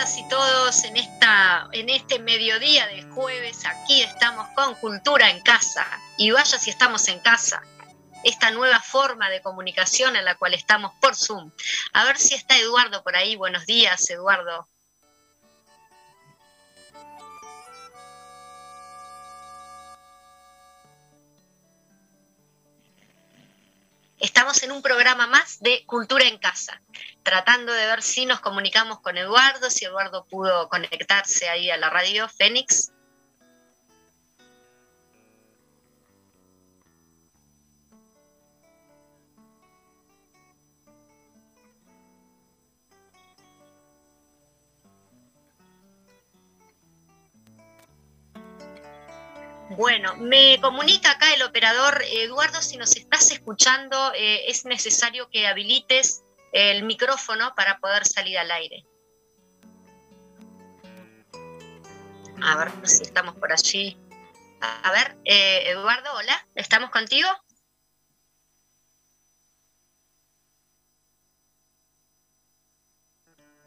y todos en, esta, en este mediodía de jueves. Aquí estamos con Cultura en Casa. Y vaya si estamos en casa. Esta nueva forma de comunicación en la cual estamos por Zoom. A ver si está Eduardo por ahí. Buenos días, Eduardo. Estamos en un programa más de Cultura en Casa, tratando de ver si nos comunicamos con Eduardo, si Eduardo pudo conectarse ahí a la radio Fénix. Bueno, me comunica acá el operador Eduardo, si nos estás escuchando, eh, es necesario que habilites el micrófono para poder salir al aire. A ver si estamos por allí. A ver, eh, Eduardo, hola, ¿estamos contigo?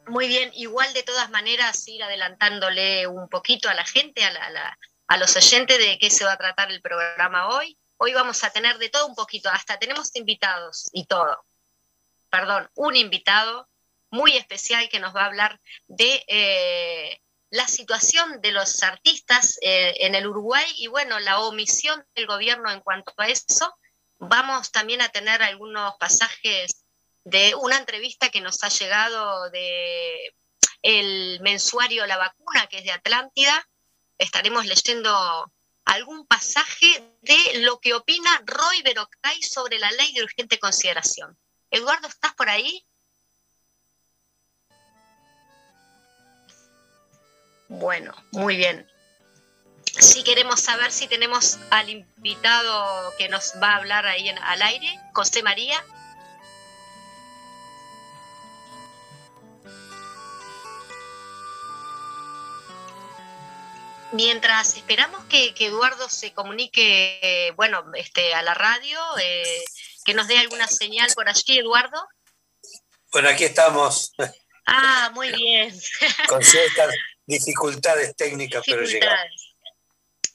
Muy bien, igual de todas maneras ir adelantándole un poquito a la gente, a la los oyentes de qué se va a tratar el programa hoy. Hoy vamos a tener de todo un poquito, hasta tenemos invitados y todo. Perdón, un invitado muy especial que nos va a hablar de eh, la situación de los artistas eh, en el Uruguay y bueno, la omisión del gobierno en cuanto a eso. Vamos también a tener algunos pasajes de una entrevista que nos ha llegado de el mensuario La Vacuna, que es de Atlántida, estaremos leyendo algún pasaje de lo que opina Roy Berocay sobre la ley de urgente consideración. Eduardo, ¿estás por ahí? Bueno, muy bien. Si queremos saber si tenemos al invitado que nos va a hablar ahí en, al aire, José María. Mientras esperamos que, Eduardo se comunique, bueno, este, a la radio, eh, que nos dé alguna señal por allí, Eduardo. Bueno, aquí estamos. Ah, muy bien. Con ciertas dificultades técnicas, pero llegamos.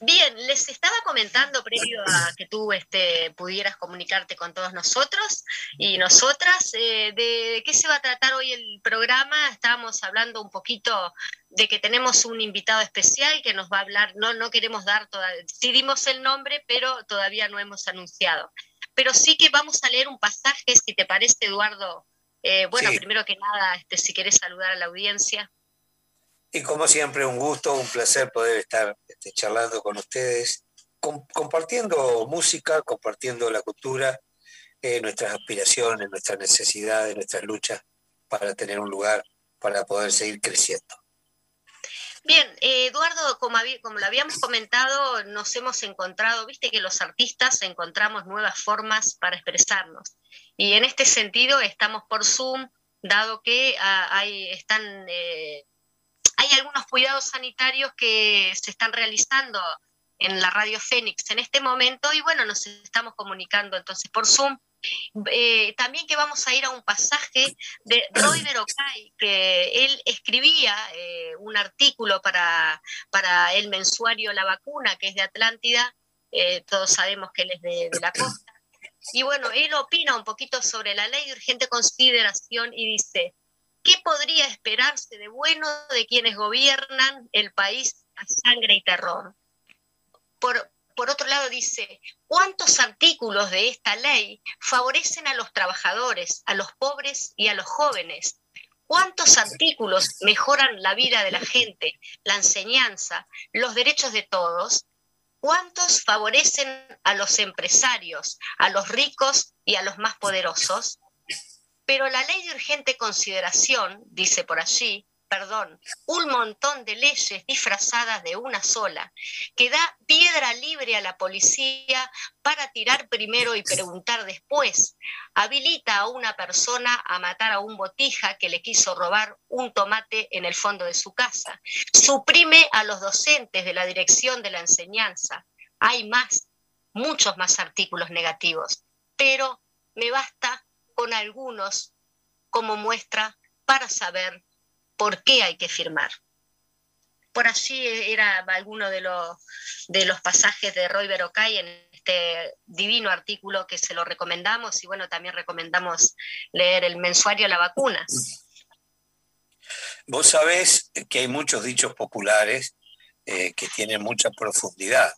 Bien, les estaba comentando previo a que tú este, pudieras comunicarte con todos nosotros y nosotras eh, de qué se va a tratar hoy el programa. Estábamos hablando un poquito de que tenemos un invitado especial que nos va a hablar, no, no queremos dar, todavía, sí dimos el nombre, pero todavía no hemos anunciado. Pero sí que vamos a leer un pasaje, si te parece, Eduardo. Eh, bueno, primero que nada, este, si querés saludar a la audiencia. Y como siempre, un gusto, un placer poder estar este, charlando con ustedes, compartiendo música, compartiendo la cultura, eh, nuestras aspiraciones, nuestras necesidades, nuestras luchas para tener un lugar para poder seguir creciendo. Bien, eh, Eduardo, como, como, lo habíamos comentado, nos hemos encontrado, viste que los artistas encontramos nuevas formas para expresarnos. Y en este sentido estamos por Zoom, dado que ah, están eh, hay algunos cuidados sanitarios que se están realizando en la radio Fénix en este momento y bueno, nos estamos comunicando entonces por Zoom. Eh, también que vamos a ir a un pasaje de Roy Berocay, que él escribía eh, un artículo para, para el mensuario La Vacuna, que es de Atlántida, eh, todos sabemos que él es de, de la costa. Y bueno, él opina un poquito sobre la ley de urgente consideración y dice, ¿Qué podría esperarse de bueno de quienes gobiernan el país a sangre y terror? Por, por otro lado, dice, ¿cuántos artículos de esta ley favorecen a los trabajadores, a los pobres y a los jóvenes? ¿Cuántos artículos mejoran la vida de la gente, la enseñanza, los derechos de todos? ¿Cuántos favorecen a los empresarios, a los ricos y a los más poderosos? Pero la ley de urgente consideración, dice por allí, perdón, un montón de leyes disfrazadas de una sola, que da piedra libre a la policía para tirar primero y preguntar después, habilita a una persona a matar a un botija que le quiso robar un tomate en el fondo de su casa, suprime a los docentes de la dirección de la enseñanza. Hay más, muchos más artículos negativos, pero me basta con algunos como muestra para saber por qué hay que firmar. Por allí era alguno de los, de los pasajes de Roy Berocay en este divino artículo que se lo recomendamos y bueno, también recomendamos leer el mensuario La Vacuna. Vos sabés que hay muchos dichos populares eh, que tienen mucha profundidad.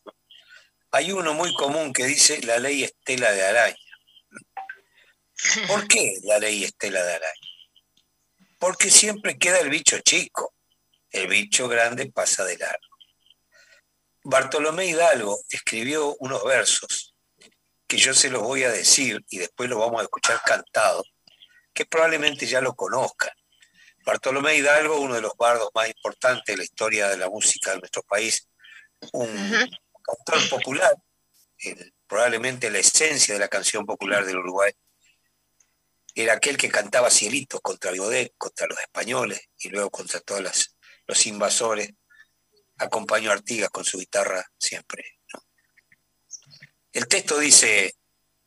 Hay uno muy común que dice la ley estela de araña. ¿Por qué la ley estela de araña? Porque siempre queda el bicho chico, el bicho grande pasa de largo. Bartolomé Hidalgo escribió unos versos que yo se los voy a decir y después los vamos a escuchar cantados, que probablemente ya lo conozcan. Bartolomé Hidalgo, uno de los bardos más importantes de la historia de la música de nuestro país, un cantor popular, probablemente la esencia de la canción popular del Uruguay, era aquel que cantaba cielitos contra Godet, contra los españoles y luego contra todos los invasores. Acompañó a Artigas con su guitarra siempre. El texto dice,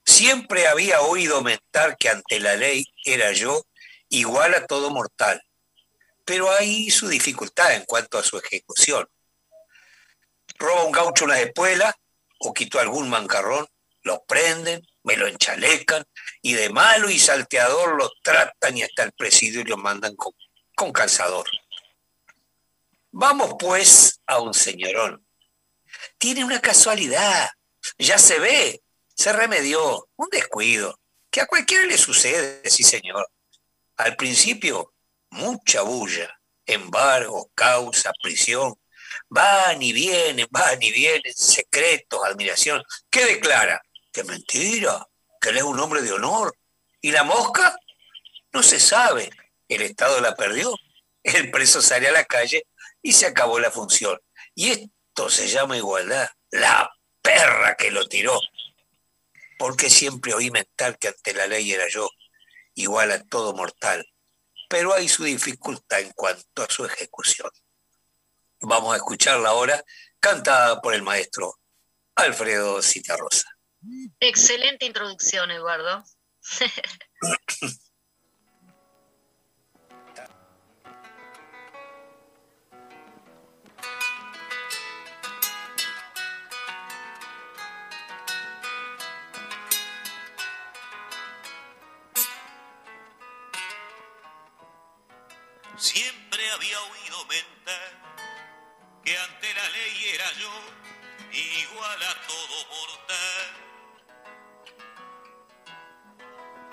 siempre había oído mentar que ante la ley era yo igual a todo mortal, pero hay su dificultad en cuanto a su ejecución. Roba un gaucho una espuela o quitó algún mancarrón, lo prenden, me lo enchalecan y de malo y salteador lo tratan y hasta el presidio y lo mandan con, calzador. Vamos pues a un señorón. Tiene una casualidad, ya se ve, se remedió, un descuido, que a cualquiera le sucede, sí señor. Al principio, mucha bulla, embargo, causa, prisión, van y vienen, van y vienen, secretos, admiración. ¿Qué declara? ¡Qué mentira! Que él es un hombre de honor. ¿Y la mosca? No se sabe. El Estado la perdió. El preso sale a la calle y se acabó la función. Y esto se llama igualdad. La perra que lo tiró. Porque siempre oí mental que ante la ley era yo igual a todo mortal, pero hay su dificultad en cuanto a su ejecución. Vamos a escucharla ahora, cantada por el maestro Alfredo Citarrosa. Excelente introducción, Eduardo. Siempre había oído mentar que ante la ley era yo igual a todo mortal.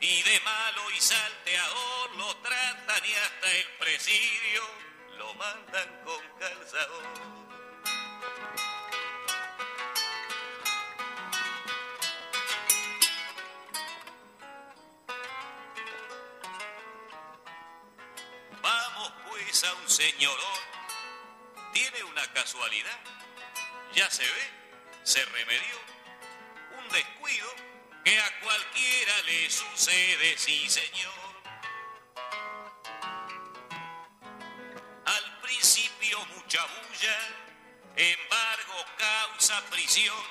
y de malo y salteador lo tratan y hasta el presidio lo mandan con calzador. Vamos pues a un señorón, tiene una casualidad, ya se ve, se remedió, que a cualquiera le sucede, sí señor. Al principio mucha bulla, embargo causa prisión,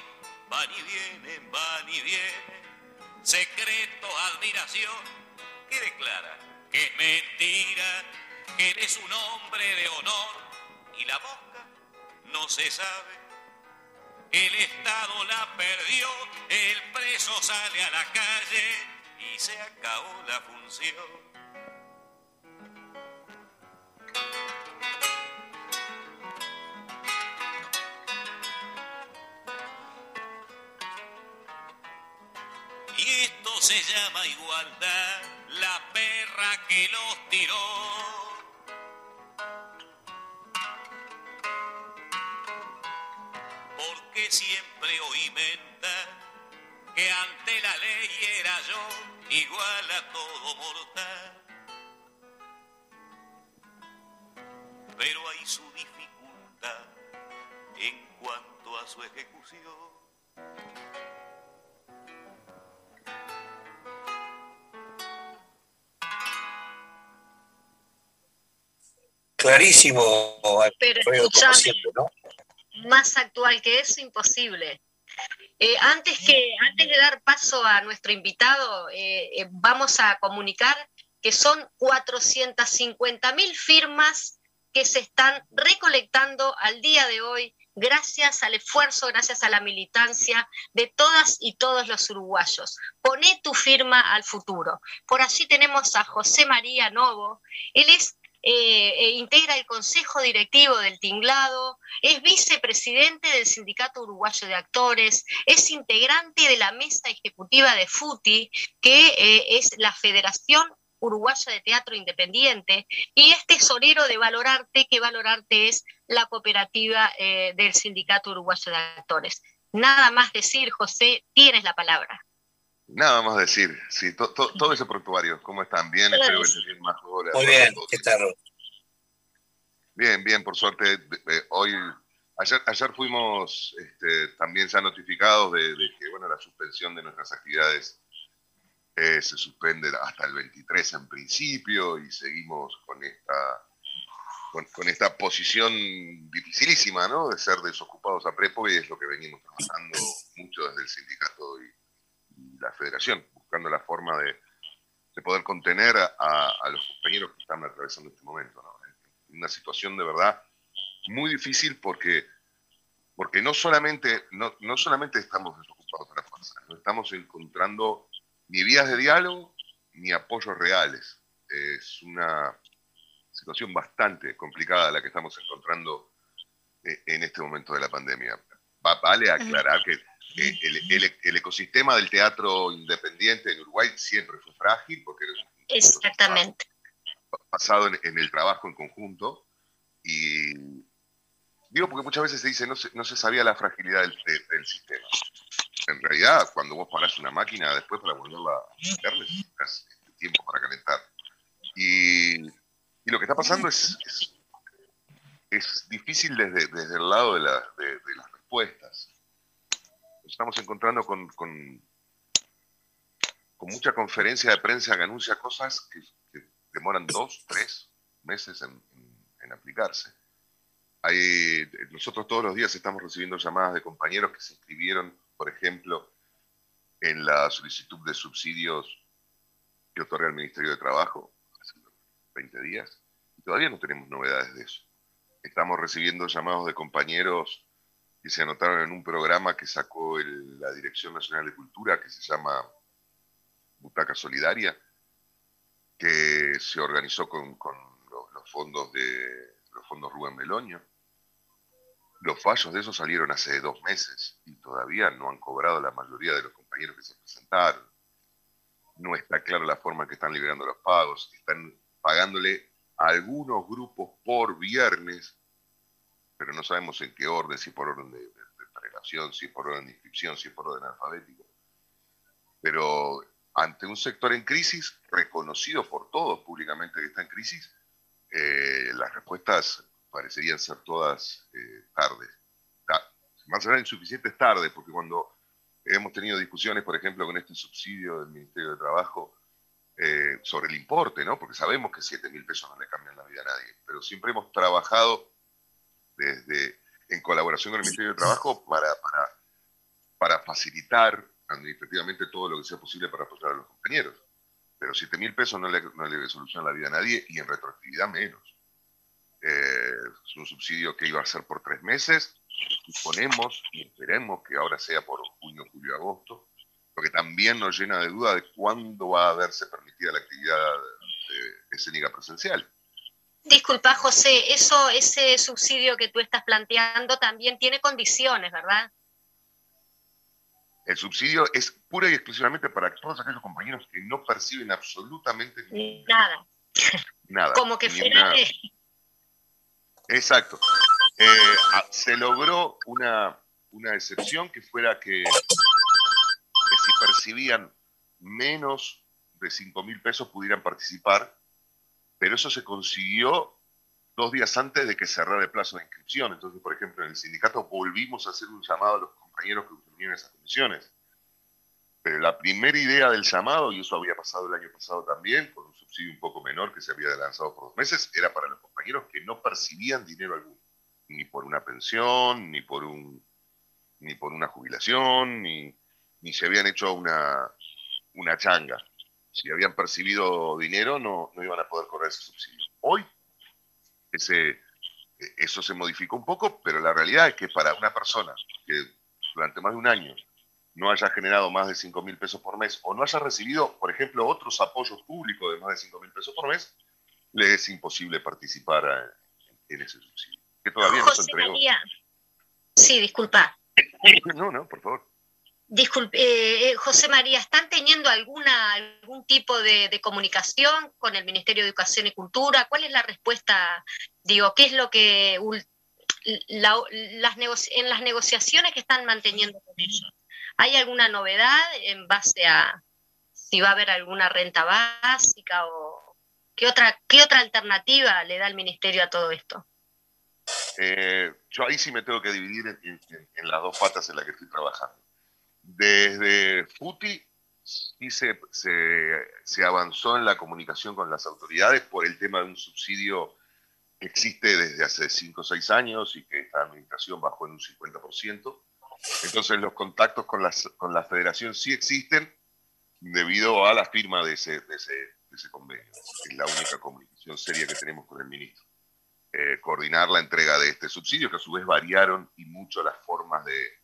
van y vienen, van y vienen, secreto, admiración, que declara que es mentira, que eres un hombre de honor. Y la boca no se sabe el Estado la perdió, el preso sale a la calle y se acabó la función. Y esto se llama igualdad, la perra que los tiró siempre oí mentar que ante la ley era yo igual a todo mortal. Pero hay su dificultad en cuanto a su ejecución. Clarísimo, Pero escuchame, más actual que eso, imposible. Eh, antes, que, antes de dar paso a nuestro invitado, eh, eh, vamos a comunicar que son 450 mil firmas que se están recolectando al día de hoy gracias al esfuerzo, gracias a la militancia de todas y todos los uruguayos. Poné tu firma al futuro. Por allí tenemos a José María Novo. Él es eh, eh, integra el Consejo Directivo del Tinglado, es vicepresidente del Sindicato Uruguayo de Actores, es integrante de la mesa ejecutiva de FUTI, que eh, es la Federación Uruguaya de Teatro Independiente, y es tesorero de Valorarte, que Valorarte es la cooperativa del Sindicato Uruguayo de Actores. Nada más decir, José, tienes la palabra. Nada más decir, sí, todo ese prontuario, ¿cómo están? Bien, espero que estén más Muy bien, ¿qué tal? Bien, bien, por suerte, hoy, ayer, ayer fuimos este, también ya notificados de, que, bueno, la suspensión de nuestras actividades eh, se suspende hasta el 23 en principio y seguimos con esta, con, esta posición dificilísima, ¿no? De ser desocupados a prepo y es lo que venimos trabajando mucho desde el sindicato y la federación, buscando la forma de, poder contener a, los compañeros que están atravesando este momento. Una situación de verdad muy difícil porque, porque no, solamente, no, no solamente estamos desocupados de la fuerza, no estamos encontrando ni vías de diálogo ni apoyos reales. Es una situación bastante complicada la que estamos encontrando eh, en este momento de la pandemia. Vale aclarar que el, ecosistema del teatro independiente en Uruguay siempre fue frágil porque Exactamente. basado en, el trabajo en conjunto y digo porque muchas veces se dice no se, no se sabía la fragilidad del, sistema. En realidad, cuando vos parás una máquina después para volverla a meter, necesitas tiempo para calentar. Y, y, lo que está pasando es, es, difícil desde, desde, el lado de, la, de las respuestas estamos encontrando con, con, mucha conferencia de prensa que anuncia cosas que, demoran dos, tres meses en, aplicarse. Hay, nosotros todos los días estamos recibiendo llamadas de compañeros que se inscribieron, por ejemplo, en la solicitud de subsidios que otorga el Ministerio de Trabajo hace 20 días, y todavía no tenemos novedades de eso. Estamos recibiendo llamados de compañeros que se anotaron en un programa que sacó la Dirección Nacional de Cultura, que se llama Butaca Solidaria, que se organizó con, los, fondos de los fondos Rubén Meloño. Los fallos de eso salieron hace dos meses y todavía no han cobrado la mayoría de los compañeros que se presentaron. No está clara la forma en que están liberando los pagos. Están pagándole a algunos grupos por viernes pero no sabemos en qué orden, si por orden de, de, si por orden de inscripción, si por orden alfabético. Pero ante un sector en crisis, reconocido por todos públicamente que está en crisis, eh, las respuestas parecerían ser todas eh, tardes. Más allá insuficientes tardes, porque cuando hemos tenido discusiones, por ejemplo, con este subsidio del Ministerio de Trabajo eh, sobre el importe, ¿no? porque sabemos que 7 mil pesos no le cambian la vida a nadie, pero siempre hemos trabajado desde, en colaboración con el Ministerio de Trabajo para, para, facilitar administrativamente todo lo que sea posible para apoyar a los compañeros. Pero 7 mil pesos no le, no le soluciona la vida a nadie y en retroactividad menos. Eh, es un subsidio que iba a ser por tres meses, suponemos y esperemos que ahora sea por junio, julio, agosto, lo que también nos llena de duda de cuándo va a haberse permitida la actividad escénica presencial. Disculpa, José, eso, ese subsidio que tú estás planteando también tiene condiciones, ¿verdad? El subsidio es pura y exclusivamente para todos aquellos compañeros que no perciben absolutamente nada. Nada. Como que fuera Exacto. Eh, se logró una, excepción que fuera que, que si percibían menos de 5 mil pesos pudieran participar pero eso se consiguió dos días antes de que cerrara el plazo de inscripción. Entonces, por ejemplo, en el sindicato volvimos a hacer un llamado a los compañeros que tenían esas comisiones. Pero la primera idea del llamado, y eso había pasado el año pasado también, con un subsidio un poco menor que se había lanzado por dos meses, era para los compañeros que no percibían dinero alguno, ni por una pensión, ni por, un, ni por una jubilación, ni, ni se habían hecho una, una changa. Si habían percibido dinero, no, no iban a poder correr ese subsidio. Hoy ese, eso se modificó un poco, pero la realidad es que para una persona que durante más de un año no haya generado más de 5 mil pesos por mes o no haya recibido, por ejemplo, otros apoyos públicos de más de 5 mil pesos por mes, le es imposible participar en, ese subsidio. Que todavía no se entregó. Sí, disculpa. No, no, por favor. Disculpe, eh, eh, José María, ¿están teniendo alguna, algún tipo de, comunicación con el Ministerio de Educación y Cultura? ¿Cuál es la respuesta? Digo, ¿qué es lo que las en las negociaciones que están manteniendo con ellos? ¿Hay alguna novedad en base a si va a haber alguna renta básica o qué otra, qué otra alternativa le da el Ministerio a todo esto? Eh, yo ahí sí me tengo que dividir en las dos patas en las que estoy trabajando desde FUTI sí se, se, avanzó en la comunicación con las autoridades por el tema de un subsidio que existe desde hace 5 o 6 años y que esta administración bajó en un 50%. Entonces los contactos con, las, con la federación sí existen debido a la firma de ese, de ese, de ese convenio. Es la única comunicación seria que tenemos con el ministro. Eh, coordinar la entrega de este subsidio, que a su vez variaron y mucho las formas de,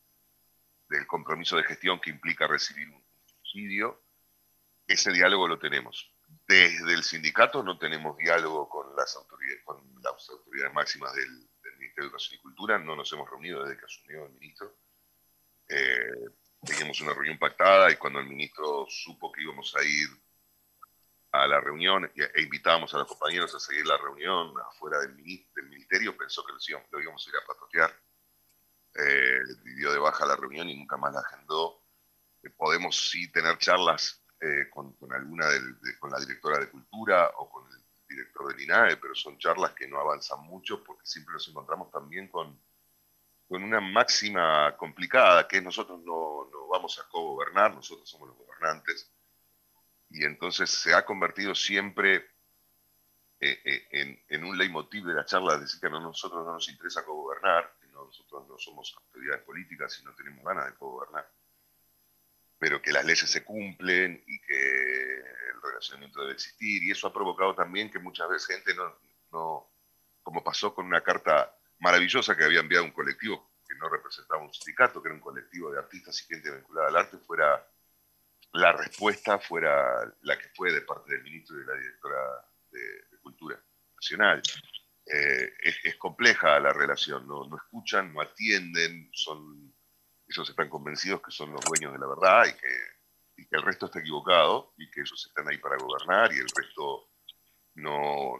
del compromiso de gestión que implica recibir un subsidio, ese diálogo lo tenemos. Desde el sindicato no tenemos diálogo con las autoridades, con las autoridades máximas del, Ministerio de Educación y Cultura, no nos hemos reunido desde que asumió el ministro. Eh, teníamos una reunión pactada y cuando el ministro supo que íbamos a ir a la reunión e invitábamos a los compañeros a seguir la reunión afuera del, ministerio, pensó que lo íbamos a ir a patotear eh, dio de baja la reunión y nunca más la agendó. Eh, podemos sí tener charlas eh, con, alguna con la directora de cultura o con el director del INAE, pero son charlas que no avanzan mucho porque siempre nos encontramos también con, con una máxima complicada, que nosotros no, no vamos a co-gobernar, nosotros somos los gobernantes, y entonces se ha convertido siempre eh, en, en, un leitmotiv de la charla, decir que a nosotros no nos interesa co-gobernar, nosotros no somos autoridades políticas y no tenemos ganas de gobernar, pero que las leyes se cumplen y que el relacionamiento debe existir, y eso ha provocado también que muchas veces gente no, no como pasó con una carta maravillosa que había enviado un colectivo que no representaba un sindicato, que era un colectivo de artistas y gente vinculada al arte, fuera la respuesta fuera la que fue de parte del ministro y de la directora de Cultura Nacional. Eh, es, compleja la relación, ¿no? escuchan, no atienden, son, ellos están convencidos que son los dueños de la verdad y que, el resto está equivocado y que ellos están ahí para gobernar y el resto no,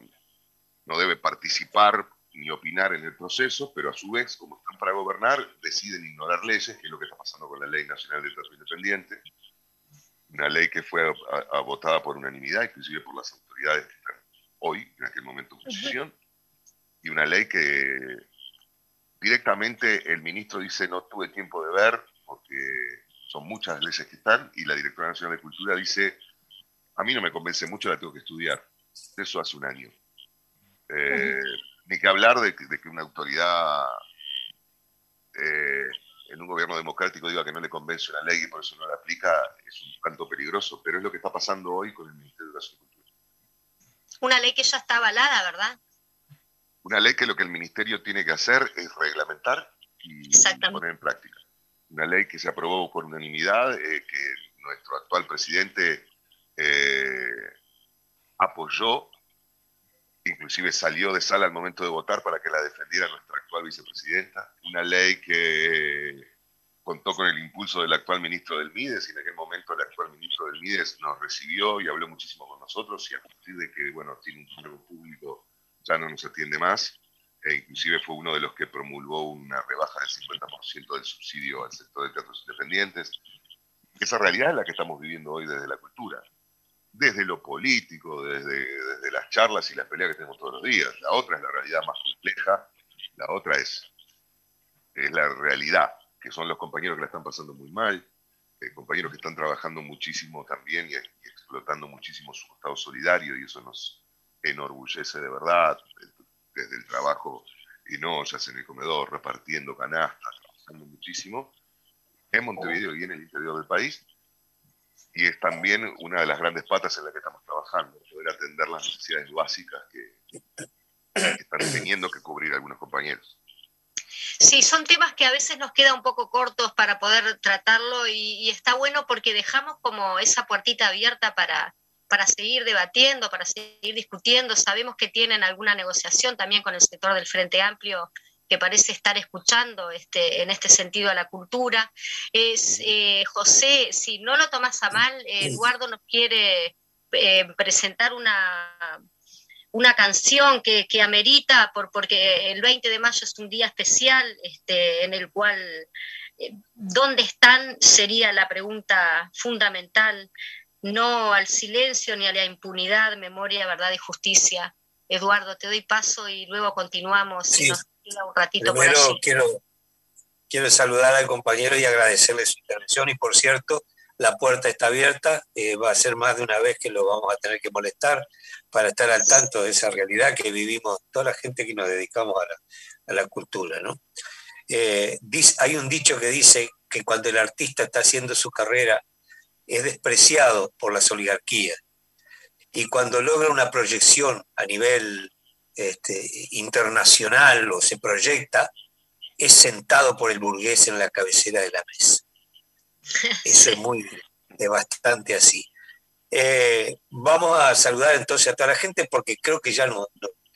no debe participar ni opinar en el proceso, pero a su vez, como están para gobernar, deciden ignorar leyes, que es lo que está pasando con la Ley Nacional de Trato Independiente, una ley que fue votada por unanimidad, inclusive por las autoridades que están hoy, en aquel momento en posición, y una ley que directamente el ministro dice no tuve tiempo de ver porque son muchas leyes que están y la directora nacional de cultura dice a mí no me convence mucho, la tengo que estudiar. Eso hace un año. Eh, ni que hablar de, que una autoridad eh, en un gobierno democrático diga que no le convence una ley y por eso no la aplica, es un tanto peligroso, pero es lo que está pasando hoy con el Ministerio de Educación y Cultura. Una ley que ya está avalada, ¿verdad? Una ley que lo que el ministerio tiene que hacer es reglamentar y poner en práctica. Una ley que se aprobó por unanimidad, eh, que nuestro actual presidente eh, apoyó, inclusive salió de sala al momento de votar para que la defendiera nuestra actual vicepresidenta. Una ley que contó con el impulso del actual ministro del MIDES y en aquel momento el actual ministro del MIDES nos recibió y habló muchísimo con nosotros y a partir de que, bueno, tiene un cargo público ya no nos atiende más, e inclusive fue uno de los que promulgó una rebaja del 50% del subsidio al sector de teatros independientes. Esa realidad es la que estamos viviendo hoy desde la cultura, desde lo político, desde, desde las charlas y las peleas que tenemos todos los días. La otra es la realidad más compleja, la otra es, es la realidad, que son los compañeros que la están pasando muy mal, eh, compañeros que están trabajando muchísimo también y, explotando muchísimo su estado solidario y eso nos enorgullece de verdad, desde el trabajo en ollas, en el comedor, repartiendo canastas, trabajando muchísimo, en Montevideo y en el interior del país. Y es también una de las grandes patas en la que estamos trabajando, poder atender las necesidades básicas que, que están teniendo que cubrir algunos compañeros. Sí, son temas que a veces nos quedan un poco cortos para poder tratarlo y, está bueno porque dejamos como esa puertita abierta para, para seguir debatiendo, para seguir discutiendo. Sabemos que tienen alguna negociación también con el sector del Frente Amplio que parece estar escuchando este, en este sentido a la cultura. Es, eh, José, si no lo tomas a mal, Eduardo nos quiere eh, presentar una, una canción que, amerita, por, porque el 20 de mayo es un día especial este, en el cual eh, ¿dónde están? sería la pregunta fundamental, no al silencio ni a la impunidad, memoria, verdad y justicia. Eduardo, te doy paso y luego continuamos. Sí. nos queda un ratito Primero Quiero, quiero saludar al compañero y agradecerle su intervención y por cierto, la puerta está abierta, eh, va a ser más de una vez que lo vamos a tener que molestar para estar al tanto de esa realidad que vivimos toda la gente que nos dedicamos a la, cultura. ¿no? Eh, hay un dicho que dice que cuando el artista está haciendo su carrera es despreciado por las oligarquías y cuando logra una proyección a nivel este, internacional o se proyecta, es sentado por el burgués en la cabecera de la mesa. Eso es muy, de bastante así. Eh, vamos a saludar entonces a toda la gente porque creo que ya no,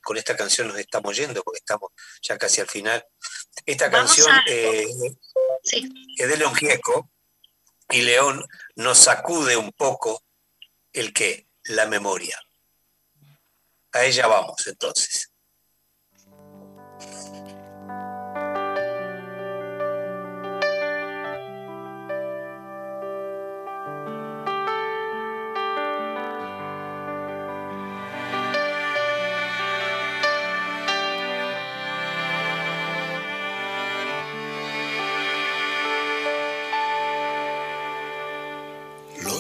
con esta canción nos estamos yendo porque estamos ya casi al final. Esta canción eh, es de León Gieco y León nos sacude un poco el que, la memoria. A ella vamos entonces.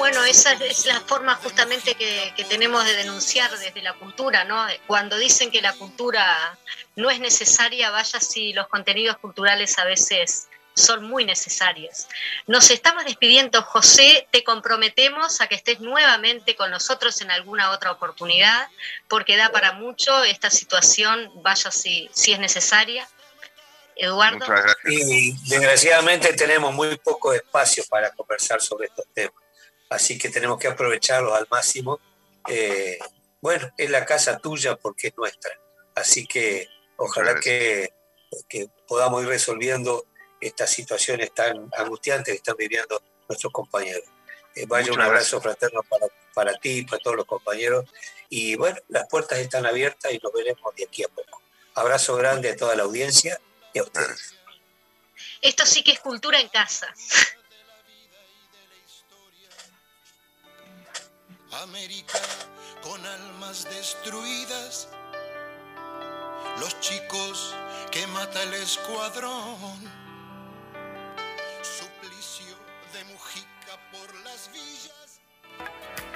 bueno, esa es la forma justamente que, tenemos de denunciar desde la cultura, ¿no? Cuando dicen que la cultura no es necesaria, vaya si los contenidos culturales a veces son muy necesarios. Nos estamos despidiendo, José, te comprometemos a que estés nuevamente con nosotros en alguna otra oportunidad, porque da para mucho esta situación, vaya si, si es necesaria. Eduardo. Y desgraciadamente tenemos muy poco espacio para conversar sobre estos temas así que tenemos que aprovecharlos al máximo. Eh, bueno, es la casa tuya porque es nuestra, así que ojalá que, podamos ir resolviendo estas situaciones tan angustiantes que están viviendo nuestros compañeros. Eh, vaya un abrazo fraterno para, para ti y para todos los compañeros. Y bueno, las puertas están abiertas y nos veremos de aquí a poco. Abrazo grande a toda la audiencia y a ustedes. Esto sí que es cultura en casa. América con almas destruidas, los chicos que mata el escuadrón, suplicio de Mujica por las villas.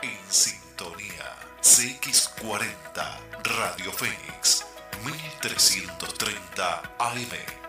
En sintonía, CX40, Radio Fénix, 1330 AM.